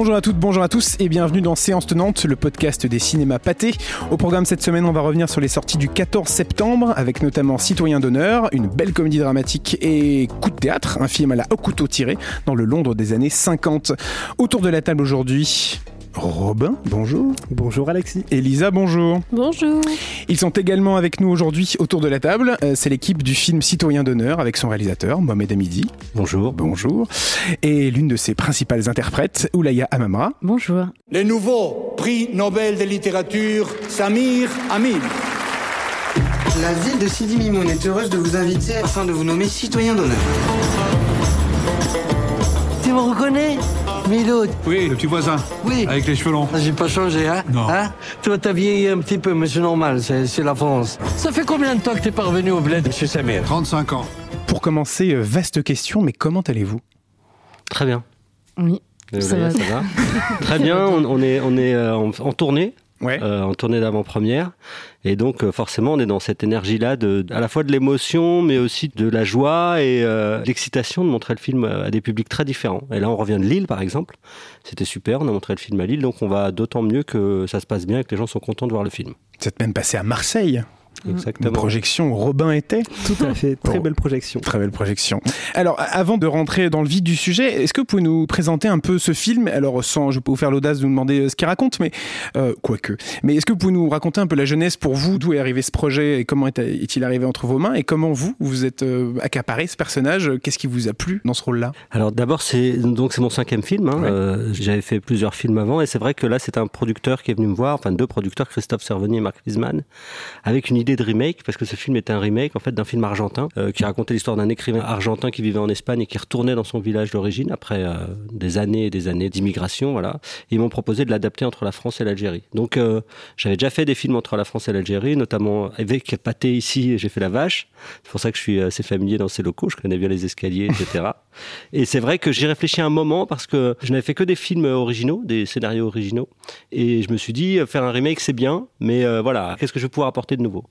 Bonjour à toutes, bonjour à tous et bienvenue dans Séance Tenante, le podcast des cinémas pâtés. Au programme cette semaine, on va revenir sur les sorties du 14 septembre avec notamment Citoyen d'honneur, une belle comédie dramatique et Coup de théâtre, un film à la haut couteau tiré dans le Londres des années 50. Autour de la table aujourd'hui, Robin, bonjour. Bonjour Alexis. Elisa, bonjour. Bonjour. Ils sont également avec nous aujourd'hui autour de la table. Euh, C'est l'équipe du film Citoyen d'honneur avec son réalisateur, Mohamed Hamidi. Bonjour. Bonjour. Et l'une de ses principales interprètes, Oulaya Amamra. Bonjour. Le nouveau prix Nobel de littérature, Samir Amin. La ville de Sidi Mimoun est heureuse de vous inviter afin de vous nommer citoyen d'honneur. Tu me reconnais? Oui, le petit voisin. Oui. Avec les cheveux longs. J'ai pas changé, hein Non. Hein Toi, t'as vieilli un petit peu, mais c'est normal, c'est la France. Ça fait combien de temps que t'es pas revenu au bled, monsieur Samir 35 ans. Pour commencer, euh, vaste question, mais comment allez-vous? Très bien. Oui. Désolé, Ça va. ça va? Très bien, on, on est, on est euh, en, en tournée, Ouais. euh, en tournée d'avant-première. Et donc, euh, forcément, on est dans cette énergie-là, de, à la fois de l'émotion, mais aussi de la joie et euh, de l'excitation de montrer le film à des publics très différents. Et là, on revient de Lille, par exemple. C'était super, on a montré le film à Lille, donc on va d'autant mieux que ça se passe bien et que les gens sont contents de voir le film. Vous êtes même passé à Marseille. Une Exactement. projection où Robin était. Tout à fait. Très belle projection. Très belle projection. Alors, avant de rentrer dans le vif du sujet, est-ce que vous pouvez nous présenter un peu ce film? Alors, sans, je peux vous faire l'audace de vous demander euh, ce qu'il raconte, mais euh, quoique. Mais est-ce que vous pouvez nous raconter un peu la jeunesse pour vous? D'où est arrivé ce projet? Et comment est- est-il arrivé entre vos mains? Et comment vous, vous êtes euh, accaparé ce personnage? Qu'est-ce qui vous a plu dans ce rôle-là? Alors d'abord c'est donc c'est mon cinquième film. hein. Ouais. Euh, J'avais fait plusieurs films avant et c'est vrai que là c'est un producteur qui est venu me voir, enfin deux producteurs, Christophe Servoni et Marc Wiesmann, avec une idée de remake parce que ce film était un remake en fait d'un film argentin euh, qui racontait l'histoire d'un écrivain argentin qui vivait en Espagne et qui retournait dans son village d'origine après euh, des années et des années d'immigration, voilà. Et ils m'ont proposé de l'adapter entre la France et l'Algérie. Donc euh, j'avais déjà fait des films entre la France et l'Algérie, notamment avec Pathé ici, j'ai fait La Vache. C'est pour ça que je suis assez familier dans ces locaux, je connais bien les escaliers, etc. Et c'est vrai que j'y réfléchi un moment parce que je n'avais fait que des films originaux, des scénarios originaux. Et je me suis dit, euh, faire un remake, c'est bien, mais euh, voilà, qu'est-ce que je vais pouvoir apporter de nouveau?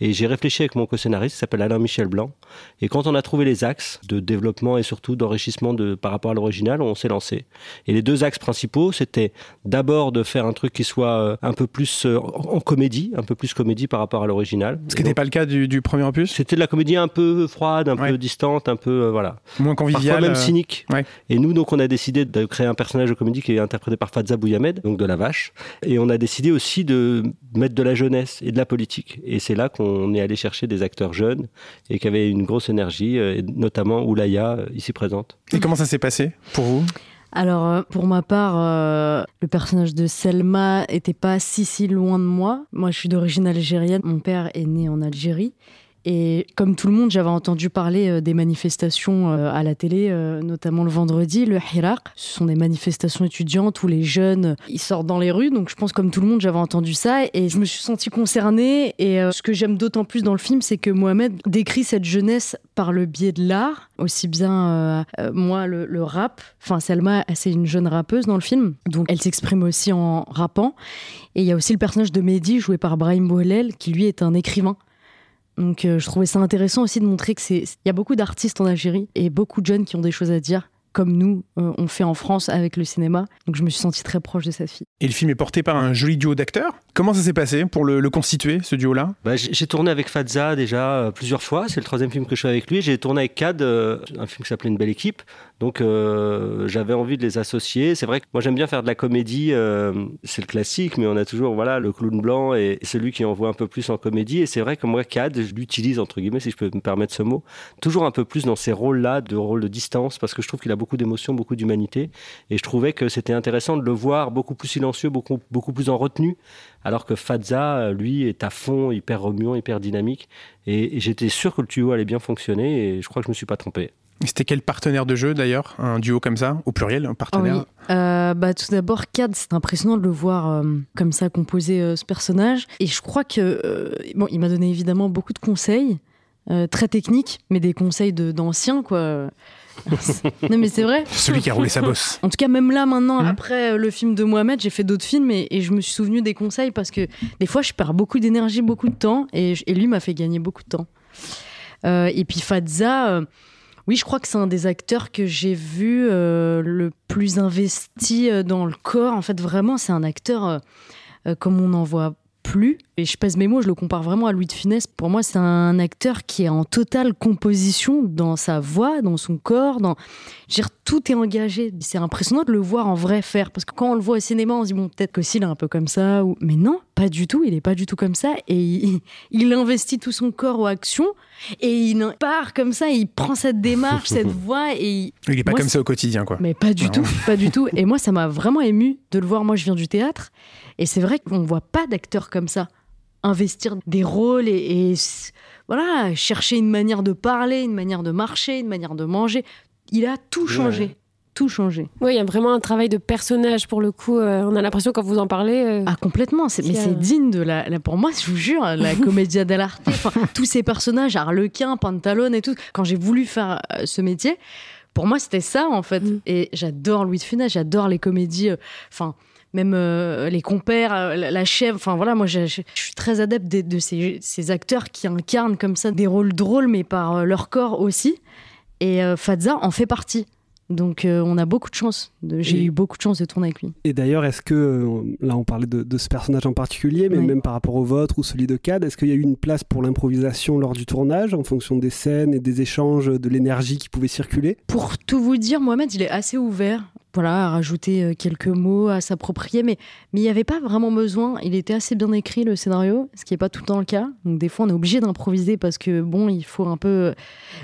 Et j'ai réfléchi avec mon co-scénariste, qui s'appelle Alain Michel Blanc. Et quand on a trouvé les axes de développement et surtout d'enrichissement de, par rapport à l'original, on s'est lancé. Et les deux axes principaux, c'était d'abord de faire un truc qui soit euh, un peu plus en comédie, un peu plus comédie par rapport à l'original. Ce qui n'était pas le cas du, du premier opus? C'était de la comédie un peu froide, un Ouais. peu distante, un peu euh, voilà. Moins convivial Parfois même euh, cynique. ouais. Et nous, donc, on a décidé de créer un personnage de comédie qui est interprété par Fadza Bouyamed, donc de la vache. Et on a décidé aussi de mettre de la jeunesse et de la politique. Et c'est là qu'on est allé chercher des acteurs jeunes et qui avaient une grosse énergie, euh, et notamment Oulaya, euh, ici présente. Et comment ça s'est passé pour vous? Alors, pour ma part, euh, le personnage de Selma était pas si si loin de moi. Moi, je suis d'origine algérienne. Mon père est né en Algérie. Et comme tout le monde, j'avais entendu parler euh, des manifestations euh, à la télé, euh, notamment le vendredi, le Hirak. Ce sont des manifestations étudiantes où les jeunes, ils sortent dans les rues. Donc je pense comme tout le monde, j'avais entendu ça et je me suis sentie concernée. Et ce que j'aime d'autant plus dans le film, c'est que Mohamed décrit cette jeunesse par le biais de l'art, aussi bien moi le, rap. Enfin, Selma, c'est une jeune rappeuse dans le film, donc elle s'exprime aussi en rappant. Et il y a aussi le personnage de Mehdi, joué par Brahim Bouhelel, qui lui est un écrivain. Donc euh, je trouvais ça intéressant aussi de montrer que c'est il y a beaucoup d'artistes en Algérie et beaucoup de jeunes qui ont des choses à dire comme nous euh, on fait en France avec le cinéma. Donc je me suis sentie très proche de cette fille. Et le film est porté par un joli duo d'acteurs. Comment ça s'est passé pour le, le constituer, ce duo-là? Bah, j'ai j'ai tourné avec Fadza déjà euh, plusieurs fois. C'est le troisième film que je fais avec lui. J'ai tourné avec Cad, euh, un film qui s'appelait Une belle équipe. Donc euh, j'avais envie de les associer. C'est vrai que moi j'aime bien faire de la comédie. euh, c'est le classique, mais on a toujours voilà le clown blanc et celui qui envoie un peu plus en comédie. Et c'est vrai que moi Cad, je l'utilise entre guillemets si je peux me permettre ce mot, toujours un peu plus dans ces rôles-là de rôle de distance parce que je trouve qu'il a beaucoup d'émotions, beaucoup d'humanité. Et je trouvais que c'était intéressant de le voir beaucoup plus silencieux, beaucoup beaucoup plus en retenue alors que Fadza, lui, est à fond, hyper remuant, hyper dynamique. Et, j'étais sûr que le duo allait bien fonctionner et je crois que je me suis pas trompé. C'était quel partenaire de jeu d'ailleurs Un duo comme ça Au pluriel, un partenaire oui. Euh, bah, tout d'abord, Cad, c'est impressionnant de le voir euh, comme ça composer euh, ce personnage. Et je crois que bon, il m'a donné évidemment beaucoup de conseils, très techniques, mais des conseils de- d'anciens, quoi. non, mais c'est vrai. Celui qui a roulé sa bosse. En tout cas, même là, maintenant, Mhm. après le film de Mohamed, j'ai fait d'autres films et, et je me suis souvenu des conseils parce que des fois, je perds beaucoup d'énergie, beaucoup de temps et, lui m'a fait gagner beaucoup de temps. Euh, et puis Fadza, euh, Oui, je crois que c'est un des acteurs que j'ai vu euh, le plus investi euh, dans le corps. En fait, vraiment, c'est un acteur euh, comme on n'en voit plus. Et je pèse mes mots, je le compare vraiment à Louis de Funès. Pour moi, c'est un acteur qui est en totale composition dans sa voix, dans son corps, dans... tout est engagé. C'est impressionnant de le voir en vrai faire. Parce que quand on le voit au cinéma, on se dit, bon, peut-être que s'il est un peu comme ça. Ou... Mais non, pas du tout. Il est pas du tout comme ça. Et il, il investit tout son corps aux actions. Et il part comme ça. Il prend cette démarche, cette voix. Et il... Il est pas Moi, comme ça au quotidien, quoi. Mais pas du Non. tout, pas du tout. Et moi, ça m'a vraiment ému de le voir. Moi, je viens du théâtre, et c'est vrai qu'on ne voit pas d'acteurs comme ça investir des rôles et, et voilà chercher une manière de parler, une manière de marcher, une manière de manger. Il a tout changé, tout changé. Oui, il y a vraiment un travail de personnage pour le coup. euh, on a l'impression quand vous en parlez. euh, Ah complètement, c'est- mais a- c'est digne de la, la- pour moi, je vous jure, la commedia dell'arte. Enfin, tous ces personnages, Harlequin, Pantalone et tout. Quand j'ai voulu faire euh, ce métier, pour moi, c'était ça en fait. Mm. Et j'adore Louis de Funès, j'adore les comédies. euh, Enfin. même euh, les compères, euh, la, la chèvre, enfin voilà, moi je, je- je suis très adepte de, de ces, ces acteurs qui incarnent comme ça des rôles drôles, mais par euh, leur corps aussi. Et euh, Fadza en fait partie. Donc euh, on a beaucoup de chance. J'ai eu beaucoup de chance de tourner avec lui. Et d'ailleurs, est-ce que, euh, là on parlait de, de ce personnage en particulier, mais Oui. même par rapport au vôtre ou celui de Cad, est-ce qu'il y a eu une place pour l'improvisation lors du tournage en fonction des scènes et des échanges, de l'énergie qui pouvait circuler? Pour tout vous dire, Mohamed, il est assez ouvert. Voilà, à rajouter euh, quelques mots, à s'approprier, mais mais il n'y avait pas vraiment besoin. Il était assez bien écrit le scénario, ce qui n'est pas tout le temps le cas. Donc des fois, on est obligé d'improviser parce que bon, il faut un peu.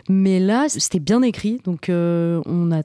Mais là, c'était bien écrit, donc euh, on a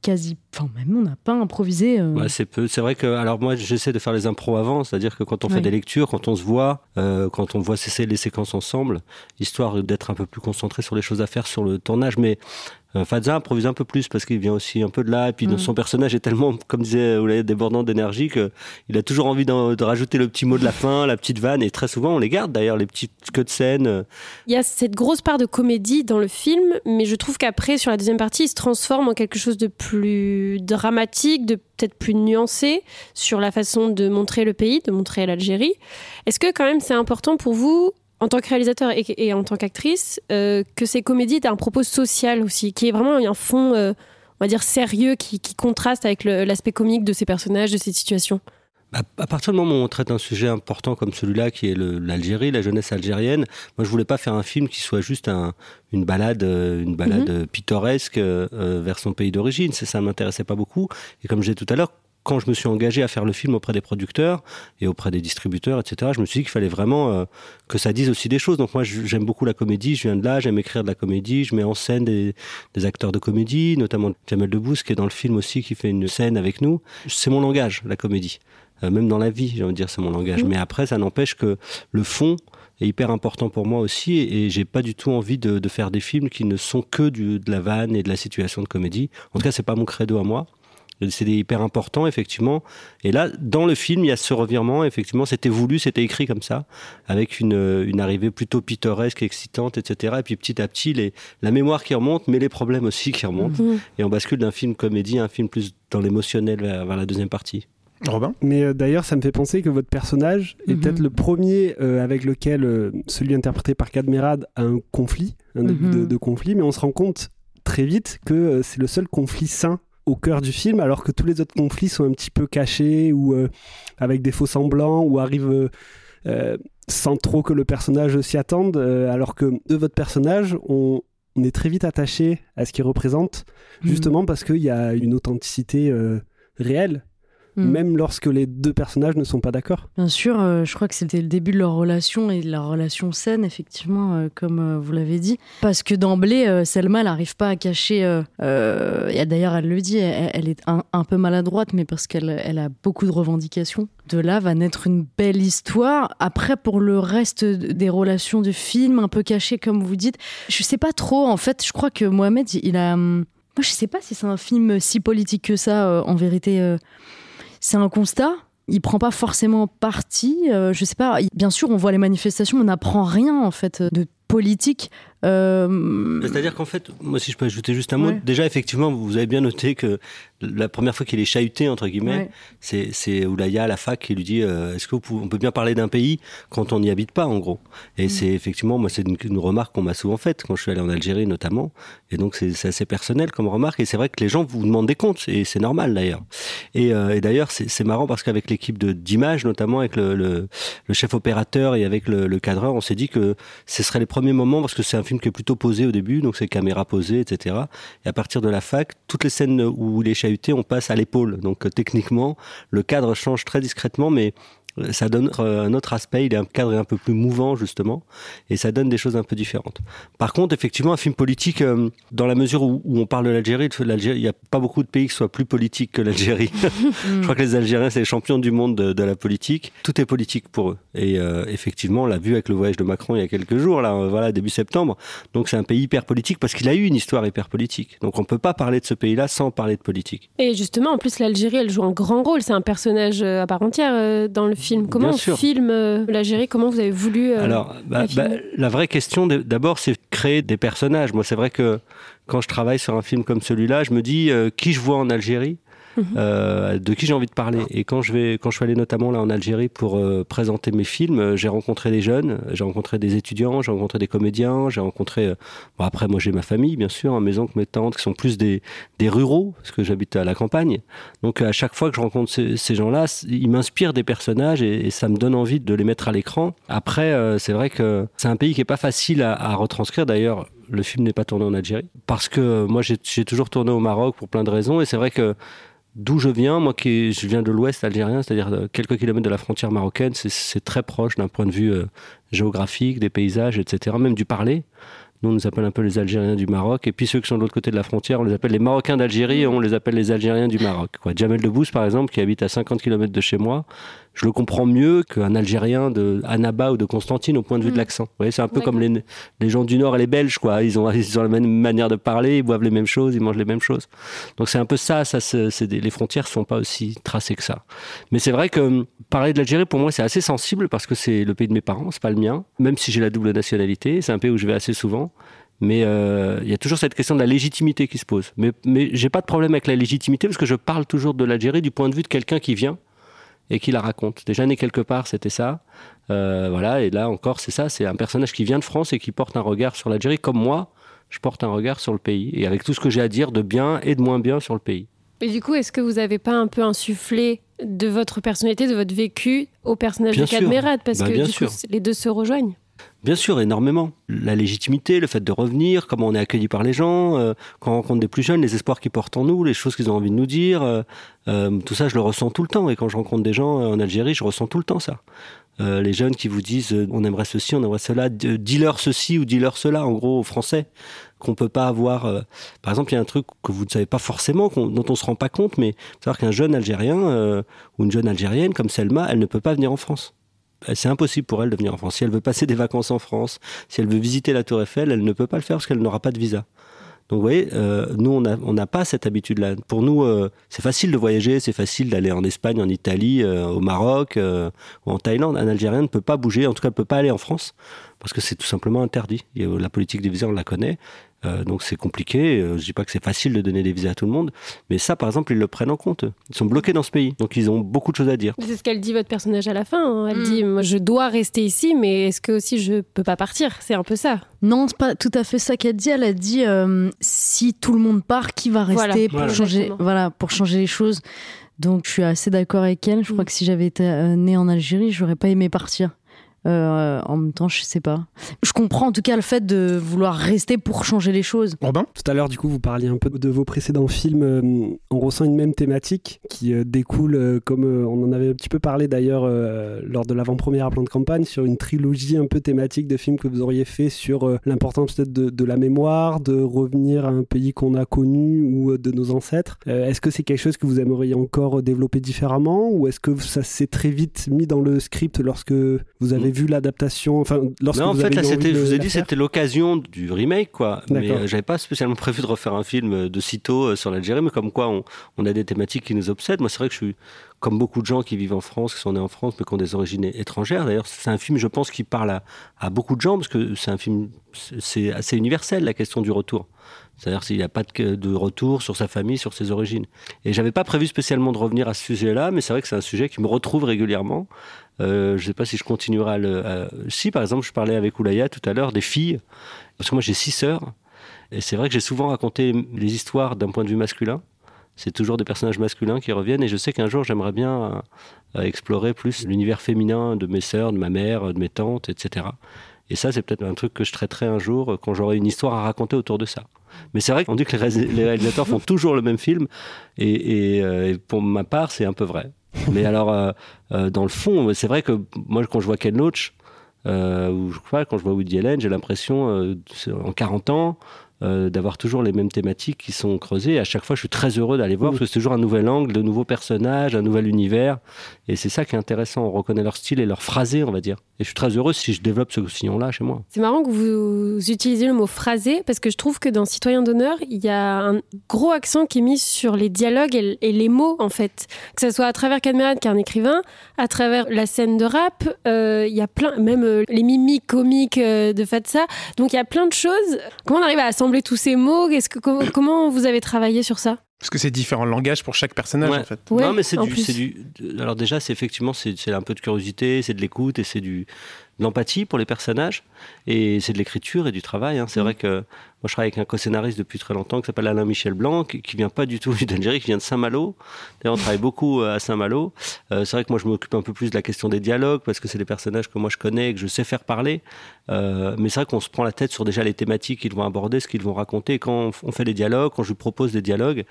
quasi, enfin même on n'a pas improvisé. euh, Ouais, c'est peu. C'est vrai que, alors moi, j'essaie de faire les impros avant, c'est-à-dire que quand on fait des lectures, quand on se voit, euh, quand on voit ces, les séquences ensemble, histoire d'être un peu plus concentré sur les choses à faire sur le tournage. Mais euh, Fadza improvise un peu plus parce qu'il vient aussi un peu de là. Et puis Mm. son personnage est tellement, comme disait Oulay, débordant d'énergie qu'il a toujours envie de rajouter le petit mot de la fin, la petite vanne. Et très souvent, on les garde d'ailleurs, les petites queues de scène. euh, Il y a cette grosse part de comédie dans le film, mais je trouve qu'après, sur la deuxième partie, il se transforme en quelque chose de plus dramatique, de peut-être plus nuancé sur la façon de montrer le pays, de montrer l'Algérie. Est-ce que quand même c'est important pour vous, en tant que réalisateur et, et en tant qu'actrice, euh, que ces comédies aient un propos social aussi, qui est vraiment un fond, euh, on va dire, sérieux, qui, qui contraste avec l'aspect comique de ces personnages, de ces situations À, partir du moment où on traite un sujet important comme celui-là, qui est l'Algérie, la jeunesse algérienne, moi je voulais pas faire un film qui soit juste un- une balade, euh, une balade euh, pittoresque euh, vers son pays d'origine. C'est- Ça m'intéressait pas beaucoup. Et comme je disais tout à l'heure, quand je me suis engagé à faire le film auprès des producteurs et auprès des distributeurs, etc., je me suis dit qu'il fallait vraiment euh, que ça dise aussi des choses. Donc moi, j'aime beaucoup la comédie, je viens de là, j'aime écrire de la comédie, je mets en scène des, des acteurs de comédie, notamment Jamel Debbouze qui est dans le film aussi, qui fait une scène avec nous. C'est mon langage, la comédie. Euh, même dans la vie, j'ai envie de dire, c'est mon langage. Mhm. Mais après, ça n'empêche que le fond est hyper important pour moi aussi et, et j'ai pas du tout envie de, de faire des films qui ne sont que du, de la vanne et de la situation de comédie. En tout cas, c'est pas mon credo à moi. C'est hyper important, effectivement. Et là, dans le film, il y a ce revirement. Effectivement, c'était voulu, c'était écrit comme ça, avec une, une arrivée plutôt pittoresque, excitante, etc. Et puis petit à petit, les, la mémoire qui remonte, mais les problèmes aussi qui remontent. Mhm. Et on bascule d'un film comédie à un film plus dans l'émotionnel vers, vers la deuxième partie. Robin? Mais euh, d'ailleurs, ça me fait penser que votre personnage est Mhm. peut-être le premier euh, avec lequel euh, celui interprété par Cadmerad a un conflit, un début Mhm. de, de conflit, mais on se rend compte très vite que euh, c'est le seul conflit sain au cœur du film, alors que tous les autres conflits sont un petit peu cachés ou euh, avec des faux semblants ou arrivent euh, euh, sans trop que le personnage s'y attende, euh, alors que de votre personnage, on, on est très vite attaché à ce qu'il représente, Mhm. justement parce qu'il y a une authenticité réelle Mhm. même lorsque les deux personnages ne sont pas d'accord. Bien sûr, euh, je crois que c'était le début de leur relation et de leur relation saine, effectivement, euh, comme euh, vous l'avez dit. Parce que d'emblée, Selma, elle n'arrive pas à cacher. et D'ailleurs, elle le dit, elle, elle est un, un peu maladroite, mais parce qu'elle elle a beaucoup de revendications. De là va naître une belle histoire. Après, pour le reste des relations du film, un peu cachées, comme vous dites, je sais pas trop. En fait, je crois que Mohamed, il a. hum, Moi, je sais pas si c'est un film si politique que ça, en vérité. Euh, c'est un constat. Il prend pas forcément parti. euh, je sais pas. Bien sûr, on voit les manifestations, on n'apprend rien en fait de politique Euh, C'est-à-dire qu'en fait, moi si je peux ajouter juste un mot, Ouais. déjà effectivement, vous avez bien noté que la première fois qu'il est chahuté, entre guillemets, Ouais. c'est, Oulaya à la fac qui lui dit euh, est-ce qu'on peut bien parler d'un pays quand on n'y habite pas, en gros Et Mm. c'est effectivement, moi c'est une, une remarque qu'on m'a souvent faite quand je suis allé en Algérie notamment, et donc c'est, assez personnel comme remarque, et c'est vrai que les gens vous demandent des comptes, et c'est normal d'ailleurs. Et, euh, et d'ailleurs, c'est, marrant parce qu'avec l'équipe d'image, notamment avec le, le, le chef opérateur et avec le, le cadreur, on s'est dit que ce serait les premiers moments, parce que c'est un film qui est plutôt posé au début, donc c'est caméra posée, etc. Et à partir de la fac, toutes les scènes où il est chahuté, on passe à l'épaule. Donc euh, techniquement, le cadre change très discrètement, mais ça donne un autre aspect, il est un cadre un peu plus mouvant justement, et ça donne des choses un peu différentes. Par contre, effectivement, un film politique, euh, dans la mesure où, où on parle de l'Algérie, il n'y a pas beaucoup de pays qui soient plus politiques que l'Algérie. Je crois que les Algériens, c'est les champions du monde de, de la politique. Tout est politique pour eux. Et euh, effectivement, on l'a vu avec le voyage de Macron il y a quelques jours, là, euh, voilà, début septembre. Donc c'est un pays hyper politique parce qu'il a eu une histoire hyper politique. Donc on peut pas parler de ce pays-là sans parler de politique. Et justement, en plus, l'Algérie, elle joue un grand rôle. C'est un personnage à part entière dans le film. Comment Bien on sûr. filme euh, l'Algérie Comment vous avez voulu euh, Alors, bah, la bah, la vraie question, d'abord, c'est de créer des personnages. Moi, c'est vrai que quand je travaille sur un film comme celui-là, je me dis euh, qui je vois en Algérie? Euh, de qui j'ai envie de parler. Et quand je vais, quand je suis allé notamment là en Algérie pour euh, présenter mes films, euh, j'ai rencontré des jeunes, j'ai rencontré des étudiants, j'ai rencontré des comédiens, j'ai rencontré. euh, bon, après, moi, j'ai ma famille, bien sûr, hein, mes oncles, mes tantes, qui sont plus des, des ruraux, parce que j'habite à la campagne. Donc, à chaque fois que je rencontre ces, ces gens-là, ils m'inspirent des personnages et, et ça me donne envie de les mettre à l'écran. Après, c'est vrai que c'est un pays qui est pas facile à, à retranscrire. D'ailleurs, le film n'est pas tourné en Algérie parce que moi, j'ai toujours tourné au Maroc pour plein de raisons et c'est vrai que d'où je viens, moi qui je viens de l'ouest algérien, c'est-à-dire de quelques kilomètres de la frontière marocaine, c'est- c'est très proche d'un point de vue euh, géographique, des paysages, etc., même du parler. Nous, on nous appelle un peu les Algériens du Maroc. Et puis ceux qui sont de l'autre côté de la frontière, on les appelle les Marocains d'Algérie et on les appelle les Algériens du Maroc. Quoi. Jamel Debbouze, par exemple, qui habite à 50 km de chez moi, je le comprends mieux qu'un Algérien de Annaba ou de Constantine au point de vue de Mm. l'accent. Vous voyez, c'est un peu comme les, les gens du Nord et les Belges, quoi. Ils ont, ils ont la même manière de parler, ils boivent les mêmes choses, ils mangent les mêmes choses. Donc c'est un peu ça. ça c'est c'est des- les frontières sont pas aussi tracées que ça. Mais c'est vrai que hum, parler de l'Algérie, pour moi, c'est assez sensible parce que c'est le pays de mes parents, c'est pas le mien. Même si j'ai la double nationalité, c'est un pays où je vais assez souvent. Mais euh, il y a toujours cette question de la légitimité qui se pose. Mais, mais j'ai pas de problème avec la légitimité parce que je parle toujours de l'Algérie du point de vue de quelqu'un qui vient et qui la raconte. Déjà né quelque part, c'était ça. Euh, voilà, et là encore, c'est ça. C'est un personnage qui vient de France et qui porte un regard sur l'Algérie comme moi. Je porte un regard sur le pays et avec tout ce que j'ai à dire de bien et de moins bien sur le pays. Et du coup, est-ce que vous n'avez pas un peu insufflé de votre personnalité, de votre vécu au personnage Bien de. Cadmerade Parce Bah, que du coup, les deux se rejoignent. Bien sûr, énormément. La légitimité, le fait de revenir, comment on est accueilli par les gens, euh, quand on rencontre des plus jeunes, les espoirs qu'ils portent en nous, les choses qu'ils ont envie de nous dire, euh, euh, tout ça, je le ressens tout le temps. Et quand je rencontre des gens euh, en Algérie, je ressens tout le temps ça. Euh, les jeunes qui vous disent on aimerait ceci, on aimerait cela, dis-leur ceci ou dis-leur cela, en gros, aux Français, qu'on peut pas avoir. Par exemple, il y a un truc que vous ne savez pas forcément, dont on se rend pas compte, mais savoir qu'un jeune Algérien ou une jeune Algérienne comme Selma, elle ne peut pas venir en France. Euh, C'est impossible pour elle de venir en France. Si elle veut passer des vacances en France, si elle veut visiter la Tour Eiffel, elle ne peut pas le faire parce qu'elle n'aura pas de visa. Donc vous voyez, euh, nous on n'a pas cette habitude-là. Pour nous, euh, c'est facile de voyager, c'est facile d'aller en Espagne, en Italie, euh, au Maroc ou en Thaïlande. Un Algérien ne peut pas bouger, en tout cas ne peut pas aller en France parce que c'est tout simplement interdit. La politique des visas, on la connaît. Euh, donc c'est compliqué. Euh, je dis pas que c'est facile de donner des visas à tout le monde, mais ça, par exemple, ils le prennent en compte. Ils sont bloqués dans ce pays, donc ils ont beaucoup de choses à dire. C'est ce qu'elle dit, votre personnage, à la fin. hein. Elle Mm. dit moi, Je dois rester ici, mais est-ce que aussi je peux pas partir? C'est un peu ça. Non, c'est pas tout à fait ça qu'elle dit. Elle a dit euh, si tout le monde part, qui va Voilà. rester pour Voilà. changer, Exactement. voilà, pour changer les choses? Donc je suis assez d'accord avec elle. Je crois Mm. que si j'avais été euh, née en Algérie, j'aurais pas aimé partir. Euh, en même temps, je sais pas. Je comprends en tout cas le fait de vouloir rester pour changer les choses. Robin? Tout à l'heure, du coup, vous parliez un peu de vos précédents films. euh, on ressent une même thématique qui euh, découle, euh, comme euh, on en avait un petit peu parlé d'ailleurs euh, lors de l'avant-première à plan de campagne, sur une trilogie un peu thématique de films que vous auriez fait sur euh, l'importance peut-être de, de la mémoire, de revenir à un pays qu'on a connu ou euh, de nos ancêtres. Euh, est-ce que c'est quelque chose que vous aimeriez encore développer différemment ou est-ce que ça s'est très vite mis dans le script lorsque vous avez Mm. vu l'adaptation Enfin, lorsque Non, en vous fait, avez là, eu envie c'était, je vous ai dit, c'était l'occasion du remake, quoi. Mais euh, j'avais pas spécialement prévu de refaire un film euh, de sitôt euh, sur l'Algérie, mais comme quoi on, on a des thématiques qui nous obsèdent. Moi, c'est vrai que je suis comme beaucoup de gens qui vivent en France, qui sont nés en France, mais qui ont des origines étrangères. D'ailleurs, c'est un film, je pense, qui parle à, à beaucoup de gens, parce que c'est un film, c'est assez universel, la question du retour. C'est-à-dire s'il n'y a pas de, retour sur sa famille, sur ses origines. Et j'avais pas prévu spécialement de revenir à ce sujet-là, mais c'est vrai que c'est un sujet qui me retrouve régulièrement. Euh, je ne sais pas si je continuerai à le. Si, par exemple, je parlais avec Oulaya tout à l'heure des filles, parce que moi j'ai six sœurs, et c'est vrai que j'ai souvent raconté les histoires d'un point de vue masculin. C'est toujours des personnages masculins qui reviennent, et je sais qu'un jour j'aimerais bien euh, explorer plus l'univers féminin de mes sœurs, de ma mère, de mes tantes, etc. Et ça, c'est peut-être un truc que je traiterai un jour euh, quand j'aurai une histoire à raconter autour de ça. Mais c'est vrai qu'on dit que les, réalisateurs font toujours le même film, et, et, pour ma part, c'est un peu vrai. Mais alors, euh, euh, dans le fond, c'est vrai que moi, quand je vois Ken Loach, euh, ou je crois, quand je vois Woody Allen, j'ai l'impression, euh, en 40 ans, euh, d'avoir toujours les mêmes thématiques qui sont creusées. Et à chaque fois, je suis très heureux d'aller voir parce que c'est toujours un nouvel angle, de nouveaux personnages, un nouvel univers. Et c'est ça qui est intéressant. On reconnaît leur style et leur phrasé, on va dire. Et je suis très heureux si je développe ce sillon-là chez moi. C'est marrant que vous utilisez le mot phrasé parce que je trouve que dans Citoyen d'honneur, il y a un gros accent qui est mis sur les dialogues et, et les mots, en fait. Que ce soit à travers Cadmerade, qui est un écrivain, à travers la scène de rap, euh, il y a plein, même euh, les mimiques comiques de Fatsa. Donc il y a plein de choses. Comment on arrive à assembler tous ces mots Est-ce que, comment, comment vous avez travaillé sur ça? Parce que c'est différents langages pour chaque personnage ouais. en fait. Ouais, non mais c'est du, du. Alors déjà c'est effectivement c'est un peu de curiosité, c'est de l'écoute et c'est du de l'empathie pour les personnages et c'est de l'écriture et du travail. Hein. C'est vrai que moi je travaille avec un co-scénariste depuis très longtemps qui s'appelle Alain Michel Blanc qui, qui vient pas du tout d'Algérie, qui vient de Saint-Malo. D'ailleurs on travaille beaucoup euh, à Saint-Malo. Euh, c'est vrai que moi je m'occupe un peu plus de la question des dialogues parce que c'est des personnages que moi je connais et que je sais faire parler. Euh, mais c'est vrai qu'on se prend la tête sur déjà les thématiques qu'ils vont aborder, ce qu'ils vont raconter. Et quand on fait des dialogues, quand je lui propose des dialogues,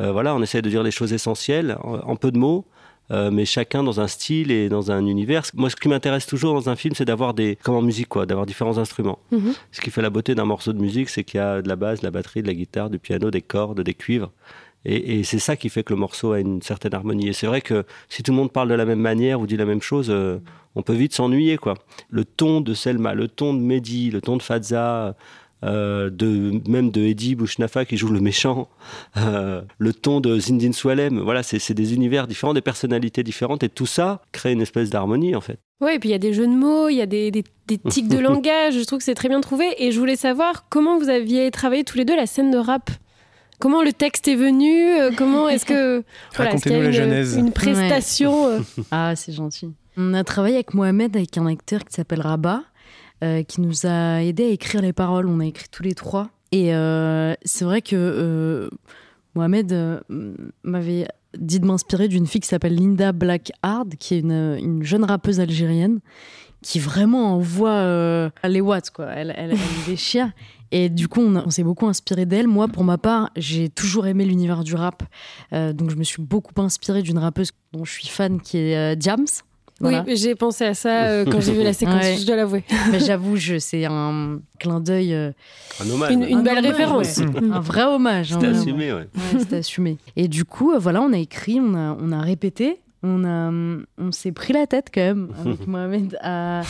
euh, voilà, on essaie de dire les choses essentielles en, en peu de mots. Euh, mais chacun dans un style et dans un univers. Moi, ce qui m'intéresse toujours dans un film, c'est d'avoir des, comme en musique, quoi, d'avoir différents instruments. Mhm. Ce qui fait la beauté d'un morceau de musique, c'est qu'il y a de la basse, de la batterie, de la guitare, du piano, des cordes, des cuivres. Et, et c'est ça qui fait que le morceau a une certaine harmonie. Et c'est vrai que si tout le monde parle de la même manière ou dit la même chose, euh, on peut vite s'ennuyer, quoi. Le ton de Selma, le ton de Mehdi, le ton de Fadza, euh, de, même de Eddie Bouchnafa qui joue le méchant, euh, le ton de Zindine Swalem, voilà, c'est c'est des univers différents, des personnalités différentes, et tout ça crée une espèce d'harmonie en fait. Ouais, et puis il y a des jeux de mots, il y a des, des, des tics de langage, je trouve que c'est très bien trouvé. Et je voulais savoir comment vous aviez travaillé tous les deux la scène de rap. Comment le texte est venu euh, Comment est-ce que. Voilà, y a Racontez-nous la une, genèse. une prestation Ah, c'est gentil. On a travaillé avec Mohamed, avec un acteur qui s'appelle Rabat, qui nous a aidé à écrire les paroles. On a écrit tous les trois. Et euh, c'est vrai que euh, Mohamed euh, m'avait dit de m'inspirer d'une fille qui s'appelle Linda Blackhard, qui est une, une jeune rappeuse algérienne, qui vraiment envoie euh, les watts, quoi. Elle, déchire. Et du coup, on, s'est beaucoup inspiré d'elle. Moi, pour ma part, j'ai toujours aimé l'univers du rap. Euh, donc, je me suis beaucoup inspirée d'une rappeuse dont je suis fan, qui est euh. Voilà. Oui, j'ai pensé à ça euh, quand j'ai vu la séquence, Ouais. je dois l'avouer. Mais j'avoue, c'est un clin d'œil. euh, Un hommage. Une, ouais. une un belle hommage, référence. ouais. Un vrai hommage. hein, C'était vraiment. assumé, ouais. Ouais, c'était assumé. Et du coup, euh, voilà, on a écrit, on a, on a répété, on, a, on s'est pris la tête quand même avec Mohamed à,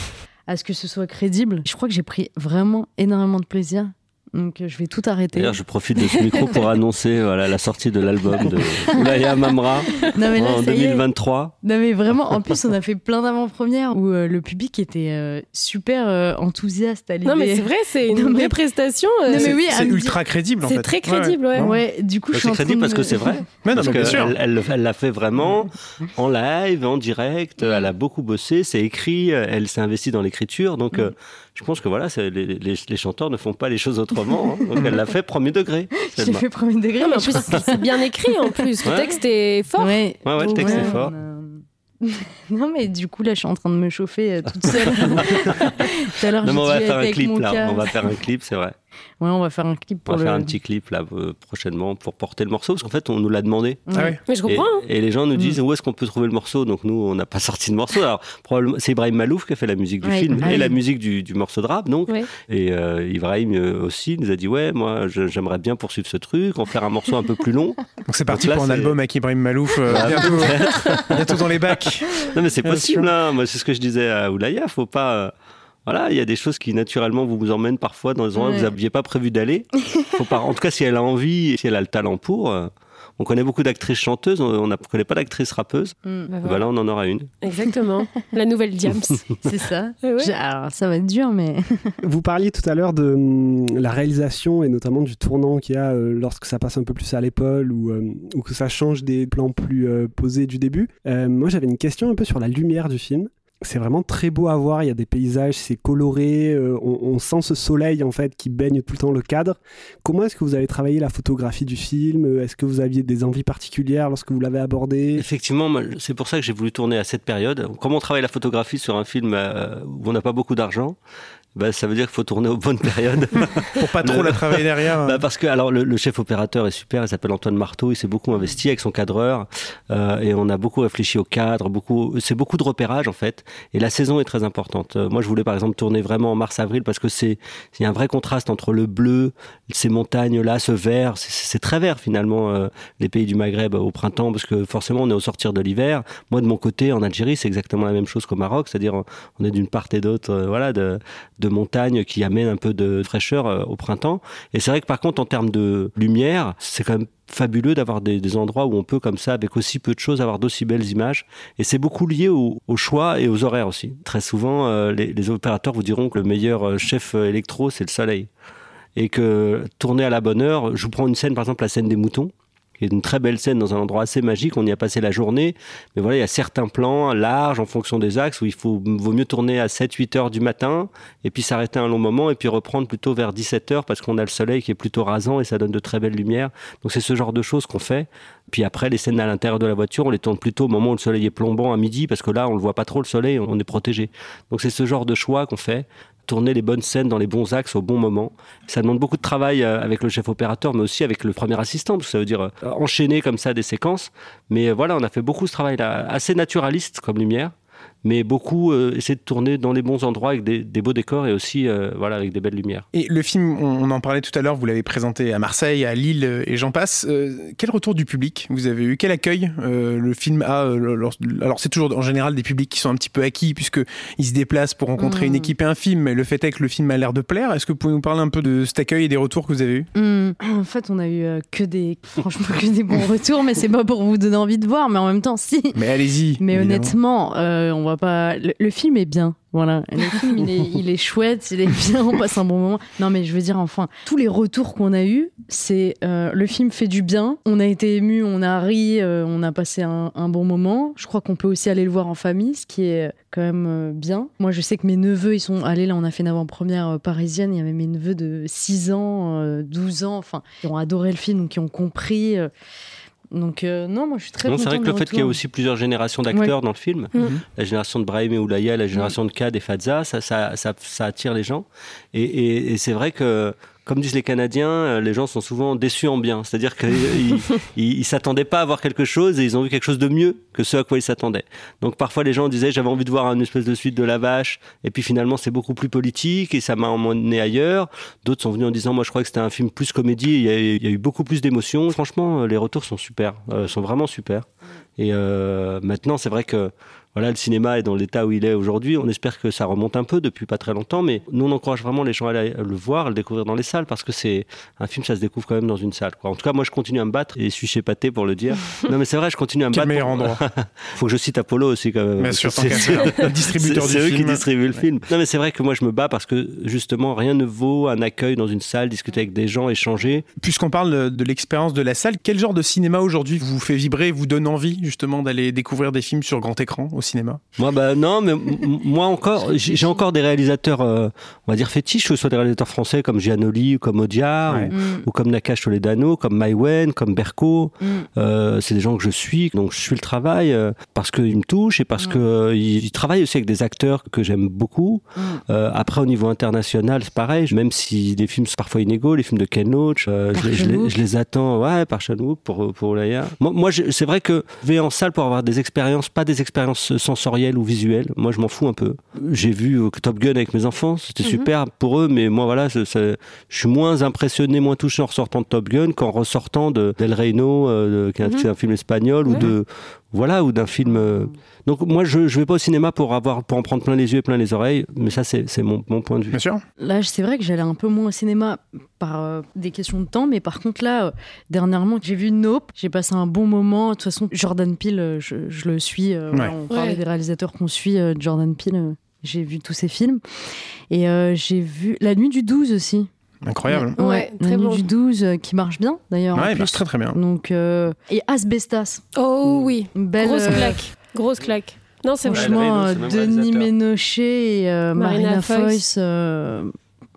à ce que ce soit crédible. Je crois que j'ai pris vraiment énormément de plaisir. Donc euh, je vais tout arrêter. D'ailleurs, je profite de ce micro pour annoncer voilà, la sortie de l'album de Oulaya Mamra Non mais là, en ça y est. 2023. Non mais vraiment, en plus on a fait plein d'avant-premières où euh, le public était euh, super euh, enthousiaste à l'idée. Non, mais c'est vrai, c'est une Non, mais- vraie prestation. euh, Non, mais C'est oui, c'est ultra crédible en c'est fait. très crédible, ouais. Non. Ouais, du coup je suis C'est crédible de parce que c'est vrai. Mais non, Parce mais bien que sûr. elle, elle le- elle l'a fait vraiment en live, en direct. Elle a beaucoup bossé, c'est écrit. Elle s'est investie dans l'écriture. Donc, euh, je pense que voilà, les, les- les chanteurs ne font pas les choses autrement. hein. Donc, elle l'a fait premier degré. J'ai fait premier degré. Non, mais en plus, c'est bien écrit en plus. Le texte est fort. Ouais. Ouais, ouais, le texte ouais, est fort. non mais du coup là je suis en train de me chauffer euh, toute seule. Tout à l'heure Non, mais on va faire un clip là. On va faire un clip, c'est vrai. Ouais, on va faire un clip On va le. faire un petit clip là euh, prochainement pour porter le morceau parce qu'en fait on nous l'a demandé. Ah. Mais je Et, comprends. hein. et les gens nous disent Mm. où est-ce qu'on peut trouver le morceau? Donc nous on n'a pas sorti de morceau alors probablement c'est Ibrahim Malouf qui a fait la musique du Ouais. film et la musique du, du morceau de rap donc Ouais. et euh, Ibrahim euh, aussi nous a dit ouais moi j'aimerais bien poursuivre ce truc en faire un morceau un peu plus long Donc c'est parti Donc là, pour un album avec Ibrahim Malouf euh, Bah, bientôt, bientôt dans les bacs. non mais c'est possible sûr. hein. moi c'est ce que je disais à Oulaya faut pas euh, voilà, il y a des choses qui naturellement vous vous emmènent parfois dans des endroits où vous n'aviez pas prévu d'aller. Faut pas, en tout cas, si elle a envie, si elle a le talent pour, euh, On connaît beaucoup d'actrices chanteuses, on ne connaît pas d'actrices rappeuses. Mm. Bah, Bah là, on en aura une. Exactement. La nouvelle Diams. C'est ça. Ouais. Alors, ça va être dur, mais. Vous parliez tout à l'heure de hum, la réalisation et notamment du tournant qu'il y a euh, lorsque ça passe un peu plus à l'épaule ou, euh, ou que ça change des plans plus euh, posés du début. Euh, moi, j'avais une question un peu sur la lumière du film. C'est vraiment très beau à voir, il y a des paysages, c'est coloré, euh, on, sent ce soleil en fait qui baigne tout le temps le cadre. Comment est-ce que vous avez travaillé la photographie du film? Est-ce que vous aviez des envies particulières lorsque vous l'avez abordé? Effectivement, c'est pour ça que j'ai voulu tourner à cette période. Comme on travaille la photographie sur un film euh, où on n'a pas beaucoup d'argent, bah, ça veut dire qu'il faut tourner aux bonnes périodes. Pour pas trop Le- la travailler derrière. Bah, parce que alors le, le chef opérateur est super, il s'appelle Antoine Marteau, il s'est beaucoup investi avec son cadreur euh, et on a beaucoup réfléchi au cadre, beaucoup c'est beaucoup de repérage en fait et la saison est très importante. Euh, moi je voulais par exemple tourner vraiment en mars avril parce que c'est il y a un vrai contraste entre le bleu, ces montagnes là, ce vert, c'est- c'est très vert finalement euh, les pays du Maghreb au printemps parce que forcément on est au sortir de l'hiver. Moi de mon côté en Algérie, c'est exactement la même chose qu'au Maroc, c'est-à-dire on est d'une part et d'autre euh, voilà de de montagnes qui amènent un peu de fraîcheur euh, au printemps. Et c'est vrai que par contre, en termes de lumière, c'est quand même fabuleux d'avoir des, endroits où on peut comme ça, avec aussi peu de choses, avoir d'aussi belles images. Et c'est beaucoup lié au, choix et aux horaires aussi. Très souvent, euh, les, les opérateurs vous diront que le meilleur euh, chef électro, c'est le soleil. Et que tourner à la bonne heure, je vous prends une scène, par exemple la scène des moutons, qui une très belle scène dans un endroit assez magique. On y a passé la journée. Mais voilà, il y a certains plans larges en fonction des axes où il faut, vaut mieux tourner à 7-8 heures du matin et puis s'arrêter un long moment et puis reprendre plutôt vers 17 heures parce qu'on a le soleil qui est plutôt rasant et ça donne de très belles lumières. Donc c'est ce genre de choses qu'on fait. Puis après, les scènes à l'intérieur de la voiture, on les tourne plutôt au moment où le soleil est plombant à midi parce que là, on ne voit pas trop le soleil, on est protégé. Donc c'est ce genre de choix qu'on fait tourner les bonnes scènes dans les bons axes au bon moment. Ça demande beaucoup de travail euh, avec le chef opérateur, mais aussi avec le premier assistant, parce ça veut dire euh, enchaîner comme ça des séquences. Mais euh, voilà, on a fait beaucoup ce travail-là, assez naturaliste comme lumière, mais beaucoup euh, essayer de tourner dans les bons endroits avec des, des beaux décors et aussi euh, voilà avec des belles lumières. Et le film, on, on en parlait tout à l'heure, vous l'avez présenté à Marseille, à Lille euh, et j'en passe. Euh, quel retour du public vous avez eu? Quel accueil euh, le film a euh, lors- Alors c'est toujours en général des publics qui sont un petit peu acquis puisque ils se déplacent pour rencontrer une équipe et un film. Mais le fait est que le film a l'air de plaire. Est-ce que vous pouvez nous parler un peu de cet accueil et des retours que vous avez eus Hmm, En fait, on a eu euh, que des, franchement, que des bons retours, mais c'est pas pour vous donner envie de voir, mais en même temps, si. Mais allez-y. Mais évidemment. honnêtement, euh, on va pas. Le, le film est bien. Voilà, le film il est, il est chouette, il est bien, on passe un bon moment. Non mais je veux dire enfin, tous les retours qu'on a eus, c'est euh, le film fait du bien. On a été ému, on a ri, euh, on a passé un, un bon moment. Je crois qu'on peut aussi aller le voir en famille, ce qui est quand même euh, bien. Moi je sais que mes neveux ils sont allés là, on a fait une avant-première parisienne. Il y avait mes neveux de 6 ans, euh, 12 ans, enfin qui ont adoré le film, qui ont compris. Donc euh, non, moi je suis très Non, c'est vrai que le fait qu'il y ait aussi plusieurs générations d'acteurs dans le film, Mhm. la génération de Brahim et Oulaya, la génération de Kad et Fadza, ça, ça, ça, ça attire les gens. Et, et- et c'est vrai que, comme disent les Canadiens, euh, les gens sont souvent déçus en bien. C'est-à-dire qu'ils ils, ils s'attendaient pas à voir quelque chose et ils ont vu quelque chose de mieux que ce à quoi ils s'attendaient. Donc parfois les gens disaient j'avais envie de voir une espèce de suite de la vache et puis finalement c'est beaucoup plus politique et ça m'a emmené ailleurs. D'autres sont venus en disant moi je crois que c'était un film plus comédie, il y a, il y a eu beaucoup plus d'émotions. Franchement euh, les retours sont super, euh, sont vraiment super. Et euh, maintenant c'est vrai que voilà, le cinéma est dans l'état où il est aujourd'hui. On espère que ça remonte un peu depuis pas très longtemps, mais nous on encourage vraiment les gens à aller le voir, à le découvrir dans les salles parce que c'est un film, ça se découvre quand même dans une salle. Quoi. En tout cas, moi je continue à me battre et je suis chez Pathé pour le dire. non, mais c'est vrai, je continue à me Quel battre. meilleur pour- endroit Faut que je cite Apollo aussi quand même. Bien sûr, C'est-. Le distributeur du C'est eux qui film. distribuent le film. Non, mais c'est vrai que moi je me bats parce que justement rien ne vaut un accueil dans une salle, discuter avec des gens, échanger. Puisqu'on parle de- l'expérience de la salle, quel genre de cinéma aujourd'hui vous fait vibrer, vous donne envie justement d'aller découvrir des films sur grand écran au cinéma Moi, bah non, mais moi encore, j'ai encore des réalisateurs, euh, on va dire fétiches, que ce soit des réalisateurs français comme Giannoli, ou comme Ouais. ou, Mm, ou comme Nakash Toledano, comme Maïwen, comme Berko. mm. Euh, c'est des gens que je suis, donc je suis le travail euh, parce qu'ils me touchent et parce que euh, ils, ils travaillent aussi avec des acteurs que j'aime beaucoup. Mm. Euh, après, au niveau international, c'est pareil, même si les films sont parfois inégaux, les films de Ken Loach, euh, je, les- je les, Chan-wook. je les attends, ouais, par Chan-wook pour, pour Olaya. Moi, moi c'est vrai que je vais en salle pour avoir des expériences, pas des expériences sensorielles ou visuelles. Moi, je m'en fous un peu. J'ai vu euh, Top Gun avec mes enfants, c'était Mhm. super pour eux, mais moi, voilà, je suis moins impressionné, moins touché en ressortant de Top Gun qu'en ressortant de Del Reino, euh, de- qui est un- Mhm. un film espagnol, ou de voilà, ou d'un film. euh, Donc moi, je ne vais pas au cinéma pour avoir pour en prendre plein les yeux et plein les oreilles, mais ça, c'est c'est mon, mon point de vue. Bien sûr. Là, c'est vrai que j'allais un peu moins au cinéma par euh, des questions de temps, mais par contre, là, euh, dernièrement, j'ai vu Nope, j'ai passé un bon moment. De toute façon, Jordan Peele, euh, je, je le suis. euh, on parlait Ouais. des réalisateurs qu'on suit, euh, Jordan Peele, euh, j'ai vu tous ses films. Et euh, j'ai vu La Nuit du 12 aussi. Incroyable. Ouais, très bon. du 12 euh, qui marche bien, d'ailleurs. Ouais, il marche très très bien. Donc, euh, et Asbestas, Oh oui, une belle. grosse euh, claque. Grosse claque. Non, c'est. Franchement, Denis. Ménochet et euh, Marina Marina Foïs.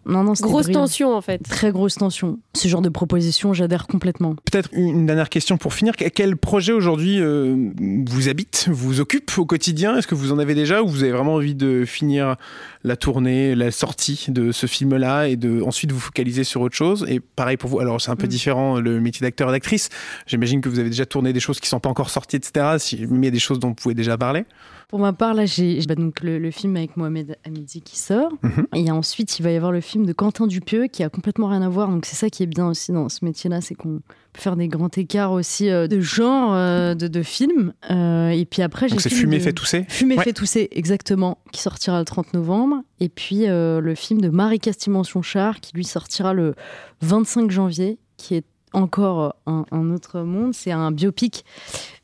Non, non, Grosse brillant. tension en fait. Très grosse tension. Ce genre de proposition, j'adhère complètement. Peut-être une dernière question pour finir. Que- Quel projet aujourd'hui euh, vous habite, vous occupe au quotidien? Est-ce que vous en avez déjà ou vous avez vraiment envie de finir la tournée, la sortie de ce film-là et de ensuite vous focaliser sur autre chose? Et pareil pour vous. Alors c'est un peu Mm. différent le métier d'acteur et d'actrice. J'imagine que vous avez déjà tourné des choses qui sont pas encore sorties, etc. Si, mais il y a des choses dont vous pouvez déjà parler. Pour ma part, là, j'ai bah, donc le, le film avec Mohamed Hamidi qui sort. Mhm. Et ensuite, il va y avoir le film de Quentin Dupieux qui a complètement rien à voir. Donc, c'est ça qui est bien aussi dans ce métier-là, c'est qu'on peut faire des grands écarts aussi euh, de genre euh, de, de films. Euh, et puis après, j'ai c'est film de- fait tousser. Ouais. fait tousser, exactement, qui sortira le 30 novembre. Et puis le film de Marie Castimention-Char, qui lui sortira le 25 janvier, qui est encore un, un autre monde. C'est un biopic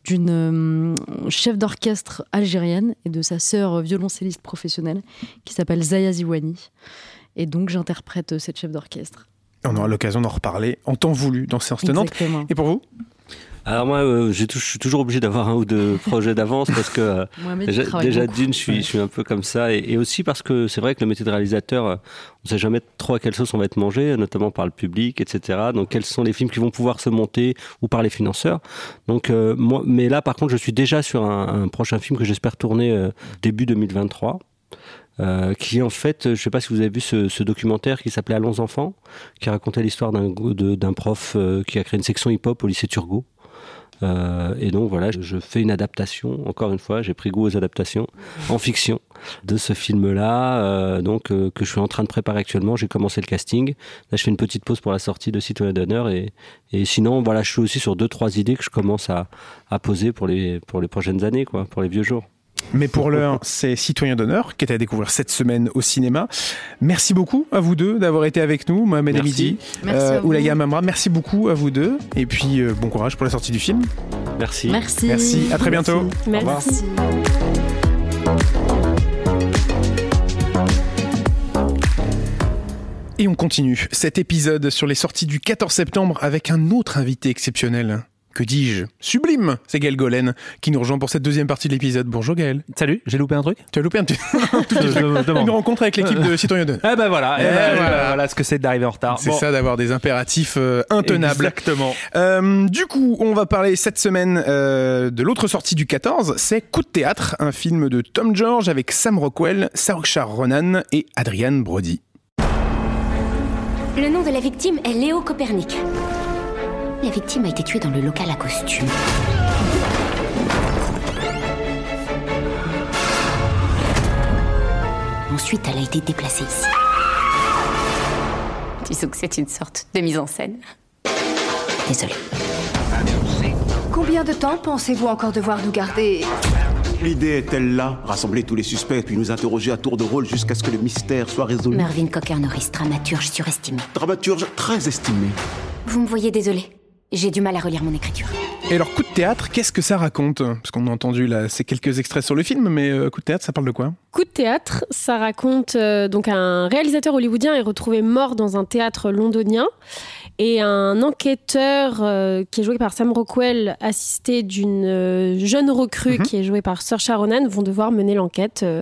d'une chef d'orchestre algérienne et de sa sœur violoncelliste professionnelle, qui s'appelle Zaya Ziwani. Et donc j'interprète euh, cette chef d'orchestre. On aura l'occasion d'en reparler en temps voulu dans Séance Tenante. Exactement. Et pour vous? Alors moi, euh, je suis toujours obligé d'avoir un ou deux projets d'avance parce que euh, déjà, déjà d'une, je suis, je suis un peu comme ça, et, et aussi parce que c'est vrai que le métier de réalisateur, euh, on ne sait jamais trop à quelle sauce on va être mangé, notamment par le public, etc. Donc quels sont les films qui vont pouvoir se monter ou par les financeurs. Donc euh, moi, mais là, par contre, je suis déjà sur un, un prochain film que j'espère tourner euh, début 2023. Euh, qui en fait, je ne sais pas si vous avez vu ce, ce documentaire qui s'appelait Allons enfants, qui racontait l'histoire d'un prof euh, qui a créé une section hip-hop au lycée Turgot. Euh, et donc voilà, je, je fais une adaptation. Encore une fois, j'ai pris goût aux adaptations en fiction de ce film-là, euh, donc euh, que je suis en train de préparer actuellement. J'ai commencé le casting. Là, je fais une petite pause pour la sortie de Citoyen d'honneur et, et sinon, voilà, je suis aussi sur deux trois idées que je commence à, à poser pour les pour les prochaines années, quoi, pour les vieux jours. Mais pour l'heure, c'est Citoyen d'honneur qui est à découvrir cette semaine au cinéma. Merci beaucoup à vous deux d'avoir été avec nous, Mohamed Merci. Hamidi, vous. Oulaya Mamra. Merci beaucoup à vous deux. Et puis euh, bon courage pour la sortie du film. Merci. Merci. Merci, à très bientôt. Merci. Et on continue cet épisode sur les sorties du 14 septembre avec un autre invité exceptionnel. Que dis-je Sublime C'est Gaël Golen qui nous rejoint pour cette deuxième partie de l'épisode. Bonjour Gaël. Salut, j'ai loupé un truc Tu as loupé un petit. Une rencontre avec l'équipe de Citoyen d'honneur. Eh ben voilà, eh ben, voilà. voilà. ce que c'est d'arriver en retard. C'est Bon, ça d'avoir des impératifs euh, intenables. Exactement. Euh, du coup, on va parler cette semaine euh, de l'autre sortie du 14, c'est Coup de théâtre, un film de Tom George avec Sam Rockwell, Saoirse Ronan et Adrian Brody. Le nom de la victime est Léo Copernic. La victime a été tuée dans le local à costume. Ensuite, elle a été déplacée ici. Disons que c'est une sorte de mise en scène. Désolée. Combien de temps pensez-vous encore devoir nous garder? L'idée est-elle là? Rassembler tous les suspects puis nous interroger à tour de rôle jusqu'à ce que le mystère soit résolu? Mervyn Cocker Norris, dramaturge surestimé. Dramaturge très estimé. Vous me voyez désolé. J'ai du mal à relire mon écriture. Et alors, Coup de théâtre, qu'est-ce que ça raconte? Parce qu'on a entendu là, c'est quelques extraits sur le film, mais euh, Coup de théâtre, ça parle de quoi? Coup de théâtre, ça raconte euh, donc un réalisateur hollywoodien est retrouvé mort dans un théâtre londonien et un enquêteur euh, qui est joué par Sam Rockwell, assisté d'une euh, jeune recrue Mhm. qui est jouée par Saoirse Ronan, vont devoir mener l'enquête euh,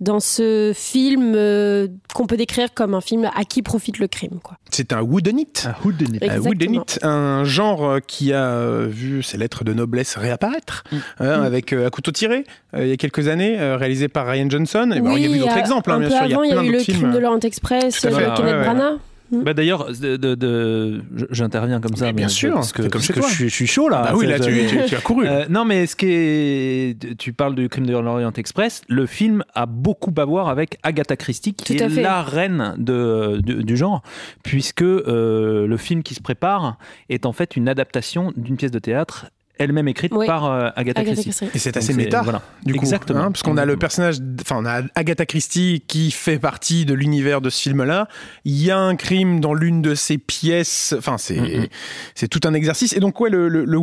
dans ce film euh, qu'on peut décrire comme un film à qui profite le crime. Quoi. C'est un whodunit. Un whodunit. Un whodunit, un genre euh, qui a euh, vu ses lettres de noblesse réapparaître, hein, avec euh, À couteau tiré, euh, il y a quelques années, euh, réalisé par Ryan Johnson. Et ben, il y a eu d'autres exemples, hein, un bien peu sûr. Il y a avant, il y a eu le films. crime de l'Orient Express euh, avec Kenneth Ouais, ouais, Branagh. Bah d'ailleurs, de, de- de- j'interviens comme ça. Mais bien mais- sûr, parce que, comme parce chez que toi. je, suis, je suis chaud là. Ah oui, là, tu, tu- tu as couru. Euh, non, mais ce qui est. Tu parles du crime de l'Orient Express. Le film a beaucoup à voir avec Agatha Christie, qui est fait. la reine de, du, du genre, puisque euh, le film qui se prépare est en fait une adaptation d'une pièce de théâtre elle-même écrite Oui. par euh, Agatha, Agatha Christie. Christie. Et c'est assez méta, voilà. du coup. Exactement. hein, parce qu'on a le personnage, enfin, on a Agatha Christie qui fait partie de l'univers de ce film-là. Il y a un crime dans l'une de ses pièces. Enfin, c'est c'est tout un exercice. Et donc, ouais, le, le, le